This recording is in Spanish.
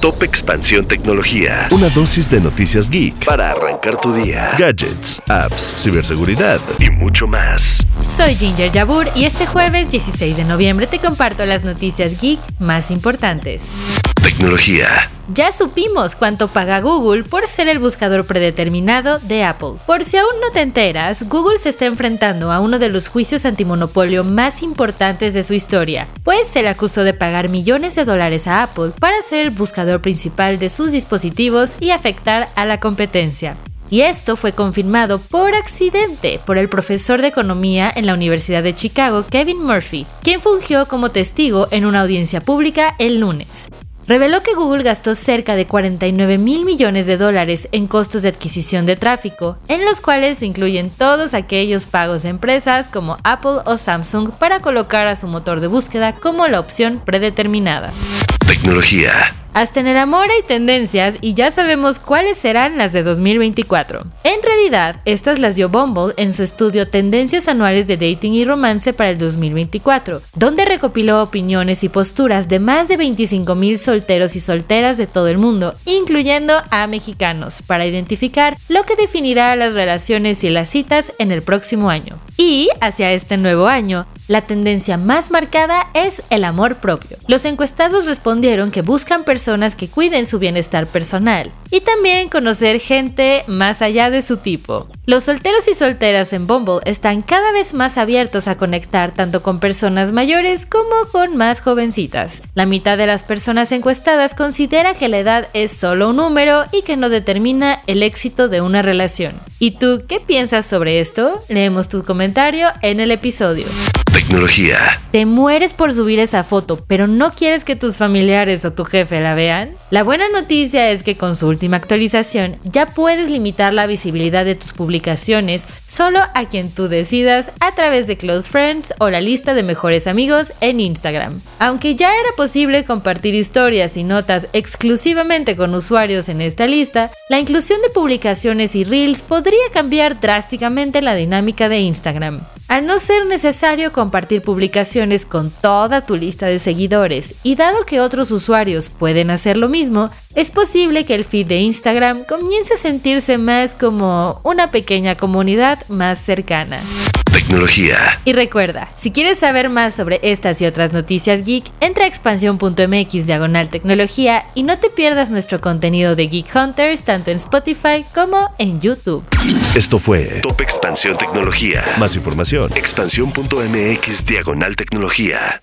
Top Expansión Tecnología. Una dosis de noticias geek para arrancar tu día. Gadgets, apps, ciberseguridad y mucho más. Soy Ginger Yabur y este jueves 16 de noviembre te comparto las noticias geek más importantes. Tecnología. Ya supimos cuánto paga Google por ser el buscador predeterminado de Apple. Por si aún no te enteras, Google se está enfrentando a uno de los juicios antimonopolio más importantes de su historia, pues se le acusó de pagar millones de dólares a Apple para ser el buscador principal de sus dispositivos y afectar a la competencia. Y esto fue confirmado por accidente por el profesor de economía en la Universidad de Chicago, Kevin Murphy, quien fungió como testigo en una audiencia pública el lunes reveló que Google gastó cerca de 49 mil millones de dólares en costos de adquisición de tráfico, en los cuales se incluyen todos aquellos pagos de empresas como Apple o Samsung para colocar a su motor de búsqueda como la opción predeterminada. Tecnología. Hasta en el amor hay tendencias y ya sabemos cuáles serán las de 2024. En realidad, estas las dio Bumble en su estudio Tendencias Anuales de Dating y Romance para el 2024, donde recopiló opiniones y posturas de más de 25.000 solteros y solteras de todo el mundo, incluyendo a mexicanos, para identificar lo que definirá las relaciones y las citas en el próximo año. Y hacia este nuevo año, la tendencia más marcada es el amor propio. Los encuestados respondieron que buscan personas que cuiden su bienestar personal y también conocer gente más allá de su tipo. Los solteros y solteras en Bumble están cada vez más abiertos a conectar tanto con personas mayores como con más jovencitas. La mitad de las personas encuestadas considera que la edad es solo un número y que no determina el éxito de una relación. ¿Y tú qué piensas sobre esto? Leemos tu comentario en el episodio. Tecnología. Te mueres por subir esa foto, pero no quieres que tus familiares o tu jefe la vean. La buena noticia es que con su última actualización ya puedes limitar la visibilidad de tus publicaciones solo a quien tú decidas a través de Close Friends o la lista de mejores amigos en Instagram. Aunque ya era posible compartir historias y notas exclusivamente con usuarios en esta lista, la inclusión de publicaciones y reels podría cambiar drásticamente la dinámica de Instagram. Al no ser necesario compartir publicaciones con toda tu lista de seguidores y dado que otros usuarios pueden hacer lo mismo, es posible que el feed de Instagram comience a sentirse más como una pequeña comunidad más cercana. Tecnología. Y recuerda, si quieres saber más sobre estas y otras noticias geek, entra a expansión.mx diagonal tecnología y no te pierdas nuestro contenido de Geek Hunters tanto en Spotify como en YouTube. Esto fue Top Expansión Tecnología. Más información, expansión.mx diagonal tecnología.